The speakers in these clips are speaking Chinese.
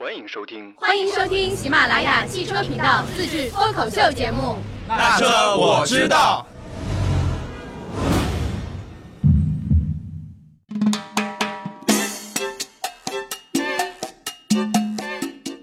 欢迎收听。欢迎收听喜马拉雅汽车频道自制脱口秀节目。那车我知道。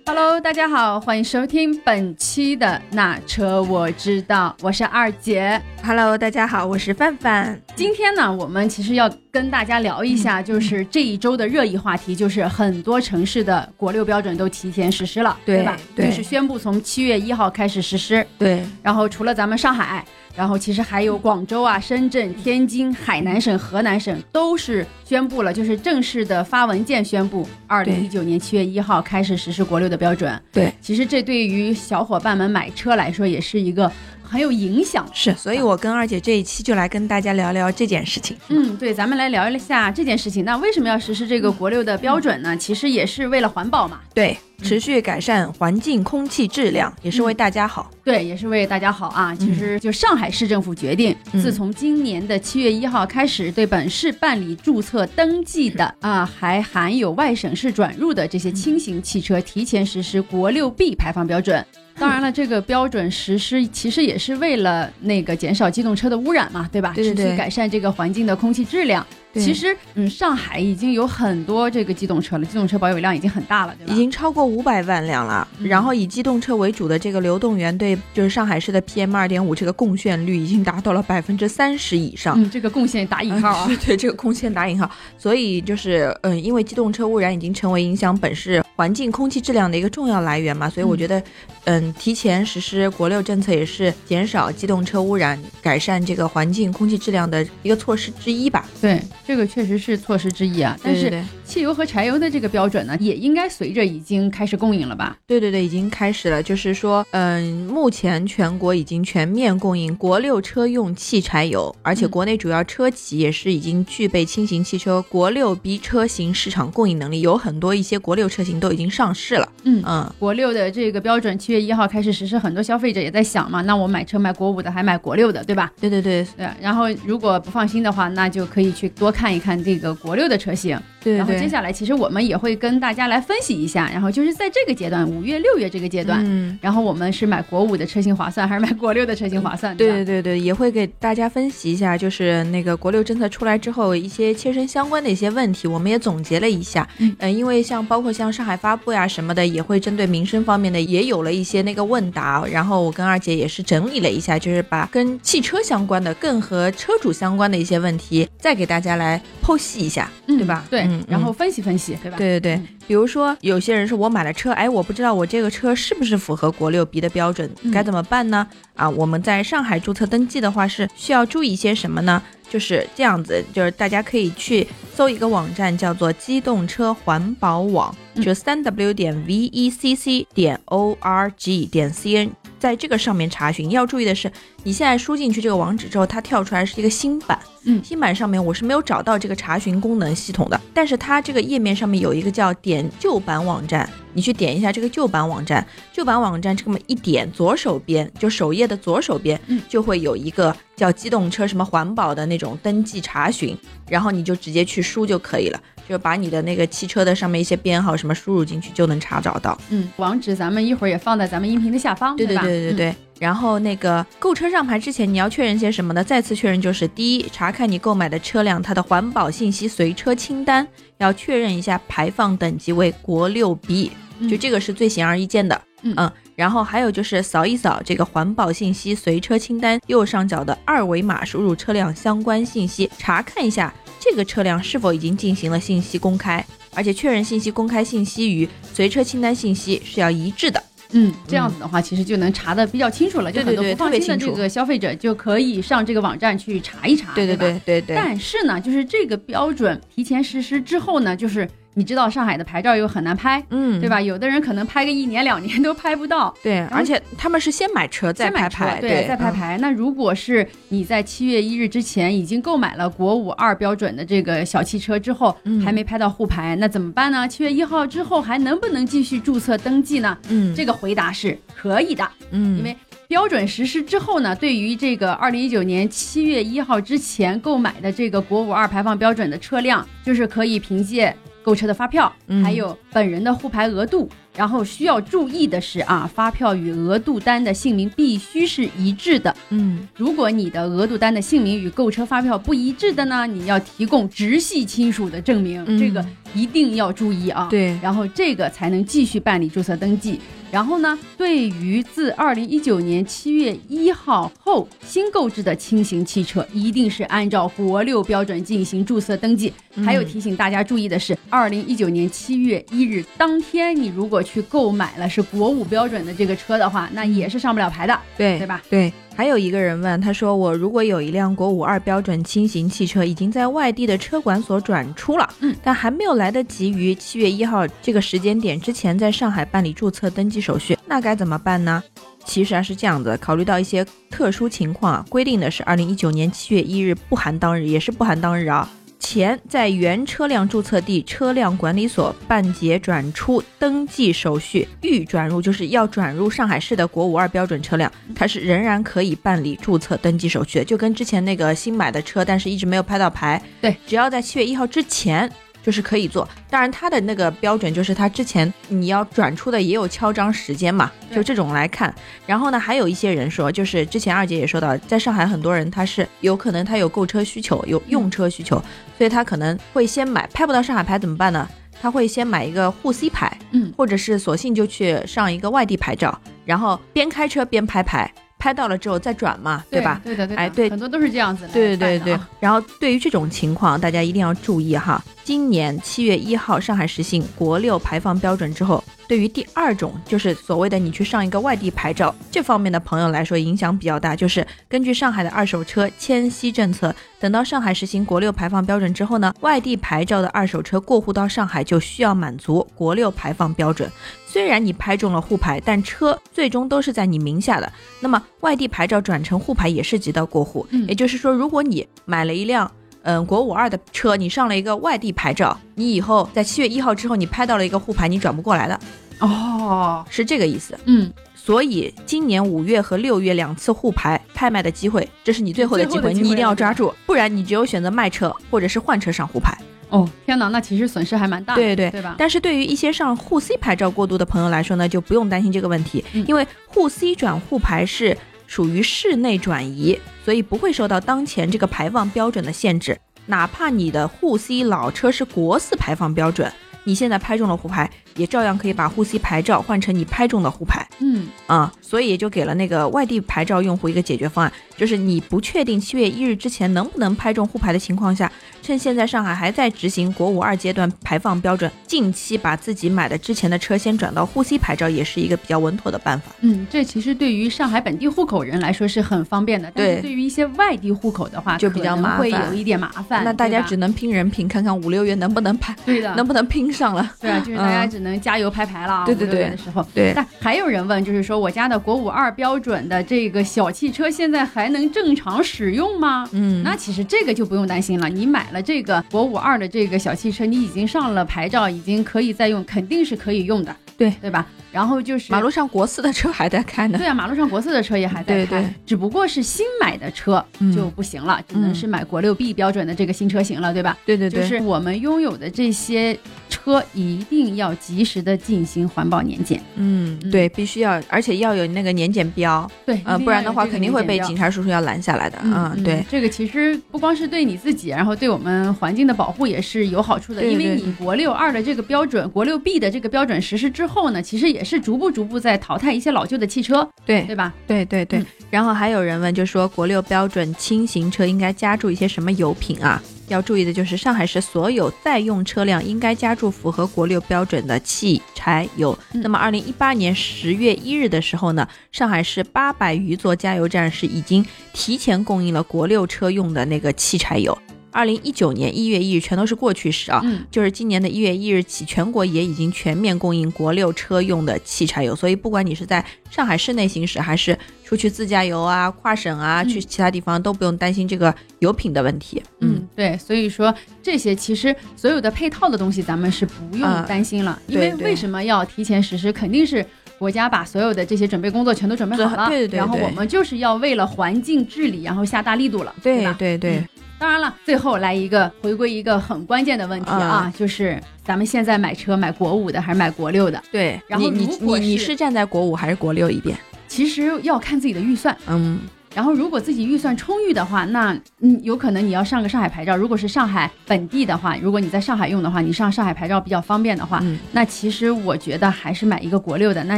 Hello，大家好，欢迎收听本期的那车我知道，我是二姐。Hello，大家好，我是范范。今天呢，我们其实要跟大家聊一下，就是这一周的热议话题，就是很多城市的国六标准都提前实施了，对吧？对就是宣布从七月一号开始实施。对，然后除了咱们上海，然后其实还有广州啊、深圳、天津、海南省、河南省都是宣布了，就是正式的发文件宣布，二零一九年七月一号开始实施国六的标准。对，其实这对于小伙伴们买车来说也是一个很有影响。是，所以我跟二姐这一期就来跟大家聊聊这件事情。嗯，对，咱们来聊一下这件事情。那为什么要实施这个国六的标准呢？其实也是为了环保嘛。对，持续改善环境空气质量，也是为大家好。对，也是为大家好啊。其实就上海市政府决定，嗯自从今年的七月一号开始，对本市办理注册登记的啊，还含有外省市转入的这些轻型汽车，提前实施国六 B 排放标准。当然了，这个标准实施其实也是为了那个减少机动车的污染嘛，对吧？对对对持续改善这个环境的空气质量。对其实，嗯，上海已经有很多这个机动车了，机动车保有量已经很大了，对吧？已经超过五百万辆了，嗯然后以机动车为主的这个流动源对就是上海市的 PM 二点五这个贡献率已经达到了百分之三十以上。嗯，这个贡献打引号啊。对这个贡献打引号，所以就是嗯，因为机动车污染已经成为影响本市环境空气质量的一个重要来源嘛，所以我觉得嗯，提前实施国六政策也是减少机动车污染、改善这个环境空气质量的一个措施之一吧。对，这个确实是措施之一啊。但是汽油和柴油的这个标准呢，也应该随着已经开始供应了吧？对对对，已经开始了。就是说，嗯，目前全国已经全面供应国六车用汽柴油，而且嗯国内主要车企也是已经具备轻型汽车国六 B 车型市场供应能力，有很多一些国六车型都已经上市了。嗯嗯，国六的这个标准七月一号开始实施，很多消费者也在想嘛，那我买车买国五的还买国六的，对吧？对对对对，然后如果不放心的话，那就可以去多看一看这个国六的车型。对。然后接下来，其实我们也会跟大家来分析一下，然后就是在这个阶段，五月、六月这个阶段，嗯，然后我们是买国五的车型划算，还是买国六的车型划算？对对对对，也会给大家分析一下，就是那个国六政策出来之后一些切身相关的一些问题，我们也总结了一下。嗯呃，因为像包括像上海发布呀什么的，也会针对民生方面的也有了一些那个问答，然后我跟二姐也是整理了一下，就是把跟汽车相关的、更和车主相关的一些问题，再给大家来剖析一下，嗯对吧？对，嗯然后嗯分析分析，对吧？对对对嗯，比如说有些人是我买了车，哎，我不知道我这个车是不是符合国六 B 的标准，嗯该怎么办呢？啊，我们在上海注册登记的话是需要注意一些什么呢？就是这样子，就是大家可以去搜一个网站，叫做机动车环保网，嗯。就三 w 点 v e c c 点 o r g 点 c n，在这个上面查询。要注意的是，你现在输进去这个网址之后，它跳出来是一个新版，嗯。新版上面我是没有找到这个查询功能系统的，但是它这个页面上面有一个叫点旧版网站，你去点一下这个旧版网站，旧版网站这么一点，左手边就首页的左手边，嗯。就会有一个叫机动车什么环保的那种登记查询，然后你就直接去输就可以了，就把你的那个汽车的上面一些编号什么输入进去就能查找到。嗯，网址咱们一会儿也放在咱们音频的下方，对对吧？对对对。然后那个购车上牌之前，你要确认些什么呢？再次确认就是：第一，查看你购买的车辆它的环保信息随车清单，要确认一下排放等级为国六 B，嗯就这个是最显而易见的。嗯然后还有就是扫一扫这个环保信息随车清单右上角的二维码，输入车辆相关信息，查看一下这个车辆是否已经进行了信息公开，而且确认信息公开信息与随车清单信息是要一致的。嗯，这样子的话，其实就能查的比较清楚了。就很多不放心的这个消费者就可以上这个网站去查一查，对对对对对。但是呢，就是这个标准提前实施之后呢，就是你知道上海的牌照又很难拍，嗯，对吧？有的人可能拍个一年两年都拍不到。对，而且他们是先买车再买牌，对，再拍嗯牌。那如果是你在七月一日之前已经购买了国五二标准的这个小汽车之后，嗯还没拍到沪牌，那怎么办呢？七月一号之后还能不能继续注册登记呢？嗯，这个回答是可以的，嗯，因为标准实施之后呢，对于这个二零一九年七月一号之前购买的这个国五二排放标准的车辆，就是可以凭借购车的发票，嗯还有本人的沪牌额度，然后需要注意的是啊，发票与额度单的姓名必须是一致的。嗯，如果你的额度单的姓名与购车发票不一致的呢，你要提供直系亲属的证明，嗯这个一定要注意啊。对，然后这个才能继续办理注册登记。然后呢，对于自二零一九年七月一号后新购置的轻型汽车，一定是按照国六标准进行注册登记。还有提醒大家注意的是，二零一九年七月一日当天，你如果去购买了是国五标准的这个车的话，那也是上不了牌的，对对吧？对，还有一个人问，他说我如果有一辆国五二标准轻型汽车，已经在外地的车管所转出了，嗯，但还没有来得及于七月一号这个时间点之前在上海办理注册登记手续，那该怎么办呢？其实啊是这样子，考虑到一些特殊情况啊，规定的是二零一九年七月一日不含当日，也是不含当日啊。前在原车辆注册地车辆管理所办结转出登记手续，欲转入就是要转入上海市的国五二标准车辆，它是仍然可以办理注册登记手续的，就跟之前那个新买的车，但是一直没有拍到牌，对，只要在七月一号之前。就是可以做，当然它的那个标准就是它之前你要转出的也有敲章时间嘛，就这种来看。然后呢，还有一些人说，就是之前二姐也说到，在上海很多人他是有可能他有购车需求，有用车需求，所以他可能会先买，拍不到上海牌怎么办呢？他会先买一个沪 C 牌，嗯或者是索性就去上一个外地牌照，然后边开车边拍牌，拍到了之后再转嘛，对吧？对的，对的，哎对很多都是这样子的对对对然后对于这种情况，大家一定要注意哈。今年七月一号，上海实行国六排放标准之后，对于第二种就是所谓的你去上一个外地牌照这方面的朋友来说，影响比较大。就是根据上海的二手车迁徙政策，等到上海实行国六排放标准之后呢，外地牌照的二手车过户到上海就需要满足国六排放标准。虽然你拍中了沪牌，但车最终都是在你名下的。那么外地牌照转成沪牌也涉及到过户，也就是说，如果你买了一辆嗯国五二的车，你上了一个外地牌照，你以后在七月一号之后，你拍到了一个沪牌，你转不过来的，哦，是这个意思。嗯，所以今年五月和六月两次沪牌拍卖的机会，这是你最后的机会，你一定要抓住，不然你只有选择卖车或者是换车上沪牌。哦，天哪，那其实损失还蛮大的，对对对吧？但是对于一些上沪 C 牌照过渡的朋友来说呢，就不用担心这个问题，嗯因为沪 C 转沪牌是属于室内转移，所以不会受到当前这个排放标准的限制。哪怕你的沪 C 老车是国四排放标准，你现在拍中了沪牌，也照样可以把沪 C 牌照换成你拍中的沪牌。嗯，啊、所以也就给了那个外地牌照用户一个解决方案，就是你不确定七月一日之前能不能拍中沪牌的情况下，趁现在上海还在执行国五二阶段排放标准，近期把自己买的之前的车先转到沪 C 牌照，也是一个比较稳妥的办法。嗯，这其实对于上海本地户口人来说是很方便的，但是对于一些外地户口的话，就比较麻烦会有一点麻烦。那大家只能拼人品，看看五六月能不能拍，对的，能不能拼上了。对啊，就是大家嗯只能加油拍牌了啊。对对对的时候。对，但还有人问，就是说我家的国五二标准的这个小汽车现在还能正常使用吗？嗯，那其实这个就不用担心了，你买了这个国五二的这个小汽车，你已经上了牌照，已经可以再用，肯定是可以用的，对对吧？然后就是马路上国四的车还在开呢。对啊，马路上国四的车也还在开，对对只不过是新买的车嗯就不行了，只能是买国六 B 标准的这个新车型了，对吧？对对对，就是我们拥有的这些车一定要及时的进行环保年检，嗯，对，必须要，而且要有那个年检标，对，呃，不然的话肯定会被警察叔叔要拦下来的。嗯，对，这个其实不光是对你自己，然后对我们环境的保护也是有好处的。对因为你国六二的这个标准，国六 B 的这个标准实施之后呢，其实也是逐步逐步在淘汰一些老旧的汽车，对对吧？对对对，嗯然后还有人问，就说国六标准轻型车应该加注一些什么油品啊？要注意的就是，上海市所有在用车辆应该加注符合国六标准的汽柴油。嗯那么，二零一八年十月一日的时候呢，上海市八百余座加油站是已经提前供应了国六车用的那个汽柴油。二零一九年一月一日全都是过去式啊，嗯，就是今年的一月一日起，全国也已经全面供应国六车用的汽柴油，所以不管你是在上海市内行驶，还是出去自驾游啊、跨省啊、嗯去其他地方，都不用担心这个油品的问题。嗯，对，所以说这些其实所有的配套的东西，咱们是不用啊担心了，因为为什么要提前实施？肯定是。国家把所有的这些准备工作全都准备好了，对对对对然后我们就是要为了环境治理，然后下大力度了，对吧？对对。嗯当然了，最后来一个回归一个很关键的问题啊，嗯就是咱们现在买车买国五的还是买国六的？对，然后你你你是站在国五还是国六一边？其实要看自己的预算。嗯然后，如果自己预算充裕的话，那嗯，有可能你要上个上海牌照。如果是上海本地的话，如果你在上海用的话，你上上海牌照比较方便的话，嗯那其实我觉得还是买一个国六的。那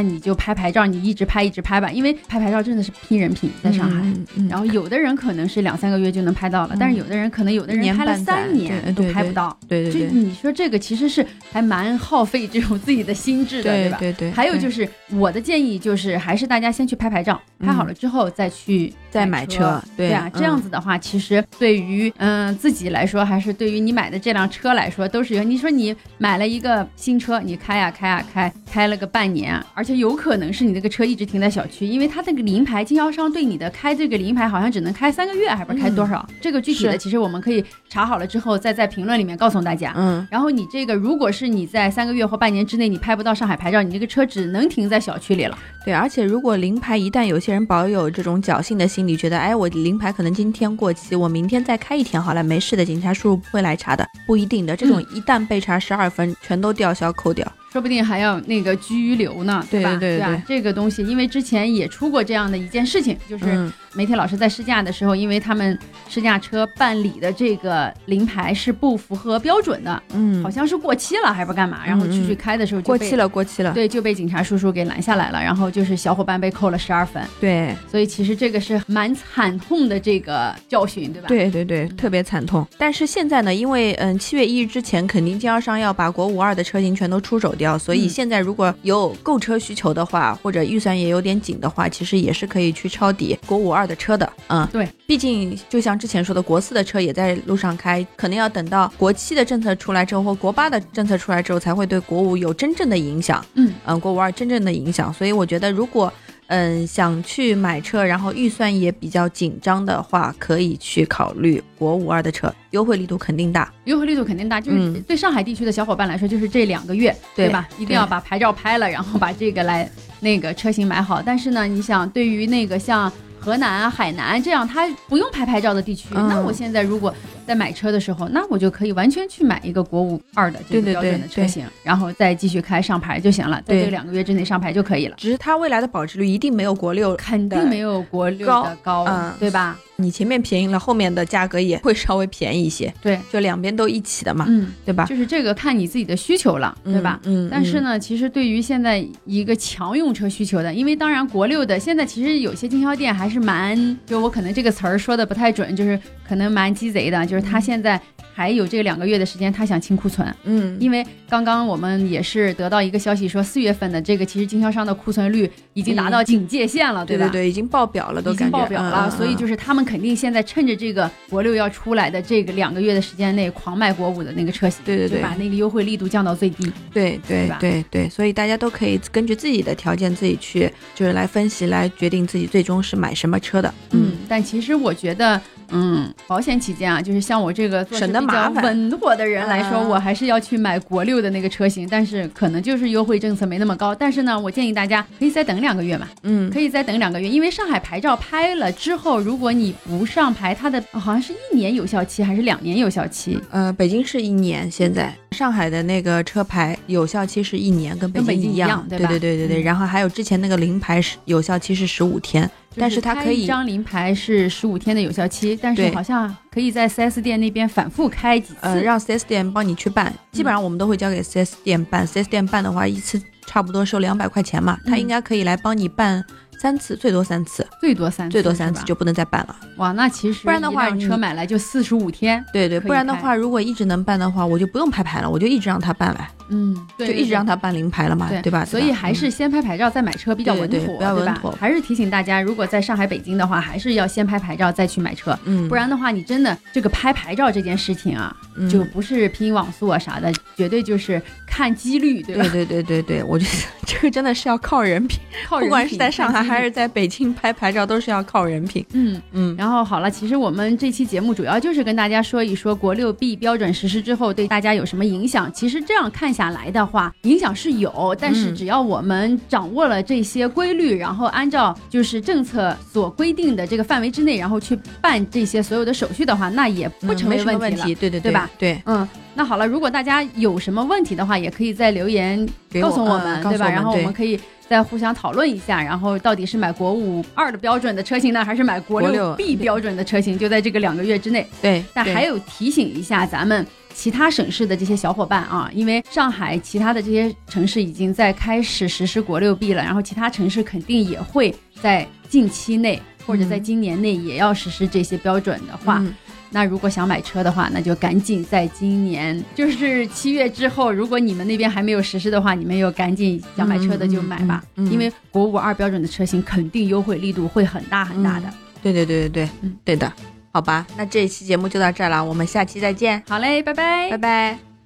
你就拍牌照，你一直拍一直拍吧，因为拍牌照真的是拼人品，在上海。嗯嗯然后有的人可能是两三个月就能拍到了，但是有的人可能有的人拍了三年都对对对拍不到。对对对对你说这个其实是还蛮耗费这种自己的心智的，吧？对对对，还有就是是我的建议就是，还是大家先去拍牌照，拍好了之后再去嗯再买车车。对对啊，这样子的话，其实对于嗯、自己来说，还是对于你买的这辆车来说，都是有。你说你买了一个新车，你开呀、开呀、开，开了个半年，而且有可能是你这个车一直停在小区，因为他那个临牌经销商对你的开这个临牌好像只能开三个月，还不是开多少？这个具体的其实我们可以查好了之后，再在评论里面告诉大家。嗯然后你这个，如果是你在三个月或半年之内你拍不到上海牌照，你这个车只能停在小区里了。对，而且如果临牌一旦有些人保有这种侥幸的心理，觉得哎我临牌可能今天过期，我明天再开一天好了，没事的，警察叔叔不会来查的，不一定的。这种一旦被查十二分，全都吊销扣掉。说不定还要那个拘留呢，对吧？对对对啊，这个东西，因为之前也出过这样的一件事情，就是嗯媒体老师在试驾的时候，因为他们试驾车办理的这个临牌是不符合标准的，嗯好，像是过期了还是干嘛，然后出去开的时候就被过期。了，过期了。对，就被警察叔叔给拦下来了，然后就是小伙伴被扣了十二分，对所以其实这个是蛮惨痛的这个教训，对吧？，对对对，特别惨痛。但是现在呢，因为嗯七月一日之前，肯定经销商要把国五二的车型全都出手掉，所以嗯现在如果有购车需求的话，或者预算也有点紧的话，其实也是可以去抄底国五二的车的。嗯，对，毕竟就像之前说的，国四的车也在路上开，可能要等到国七的政策出来之后，或国八的政策出来之后，才会对国五有真正的影响。嗯嗯，国五二真正的影响。所以我觉得，如果嗯想去买车，然后预算也比较紧张的话，可以去考虑国五二的车，优惠力度肯定大。优惠力度肯定大，就是嗯对上海地区的小伙伴来说，就是这两个月，对吧？一定要把牌照拍了，然后把这个来那个车型买好。但是呢，你想，对于那个像河南啊、海南这样他不用拍牌照的地区，嗯那我现在如果在买车的时候，那我就可以完全去买一个国五二的这个标准的对对车型，然后再继续开上牌就行了，在对这两个月之内上牌就可以了。只是它未来的保值率一定没有国六肯定没有国六的高，嗯对吧？你前面便宜了，后面的价格也会稍微便宜一些，对，就两边都一起的嘛，嗯，对吧？就是这个看你自己的需求了，对吧？嗯，嗯但是，呢，其实对于现在一个强用车需求的，因为当然国六的现在其实有些经销店还是蛮，就我可能这个词儿说的不太准，就是可能蛮鸡贼的，就是他现在还有这两个月的时间，他想清库存，嗯，因为刚刚我们也是得到一个消息说，四月份的这个其实经销商的库存率已经达到警戒线了，吧？对对对，已经爆表了，都已经感觉爆表了，所以就是他们肯定现在趁着这个国六要出来的这个两个月的时间内，狂卖国五的那个车型，对对对把那个优惠力度降到最低。对对对对，所以大家都可以根据自己的条件自己去，就是来分析，来决定自己最终是买什么车的。嗯，但其实我觉得，嗯，保险起见啊，就是像我这个省得比较麻烦。稳妥的人来说，嗯。我还是要去买国六的那个车型，但是可能就是优惠政策没那么高。但是呢，我建议大家可以再等两个月嘛，嗯，可以再等两个月，因为上海牌照拍了之后，如果你不上牌，它的、呃好像是一年有效期还是两年有效期？呃，北京是一年，现在上海的那个车牌有效期是一年，跟北京一一样对吧对对对对然后还有之前那个临牌是有效期是十五天，但是它可以开一张临牌是十五天的有效期，但是好像可以在 4S 店那边反复开几次。呃让 4S 店帮你去办，基本上我们都会交给 4S 店办。4S 店办的话，一次差不多收两百块钱嘛，他嗯应该可以来帮你办三次，最多三次，最多三次，最多三次就不能再办了。哇，那其实不然的话你车买来就四十五天，对对，不然的话，如果一直能办的话，我就不用拍牌了，我就一直让他办来，嗯，就一直让他办临牌了嘛，对对吧？所以还是先拍牌照再买车比较稳妥，比较稳妥还是提醒大家，如果在上海、北京的话，还是要先拍牌照再去买车，嗯，不然的话，你真的这个拍牌照这件事情啊，嗯。就不是拼网速啊啥的，绝对就是看几率，对吧？对对对对对，我觉得这个真的是要靠人品，不管是在上海还是在北京拍牌照，都是要靠人品。嗯。嗯，然后好了，其实我们这期节目主要就是跟大家说一说国六 B 标准实施之后对大家有什么影响。其实这样看下下来的话，影响是有，但是嗯只要我们掌握了这些规律，然后按照就是政策所规定的这个范围之内，然后去办这些所有的手续的话，那也不成为什么问题了。问题，对对对吧？对，嗯，那好了，如果大家有什么问题的话，也可以在留言告诉我嗯们，对吧？然后我们可以再互相讨论一下，然后到底是买国五二的标准的车型呢，还是买国六 B 标准的车型？就在这个两个月之内。对，对但还有提醒一下咱们其他省市的这些小伙伴啊，因为上海其他的这些城市已经在开始实施国六 B 了，然后其他城市肯定也会在近期内或者在嗯今年内也要实施这些标准的话。嗯那如果想买车的话，那就赶紧在今年，就是七月之后，如果你们那边还没有实施的话，你们又赶紧想买车的就买吧，嗯嗯嗯。嗯。因为国五二标准的车型肯定优惠力度会很大很大的。对对对对对，嗯对的，好吧，那这一期节目就到这儿了，我们下期再见，好嘞，拜拜，拜拜。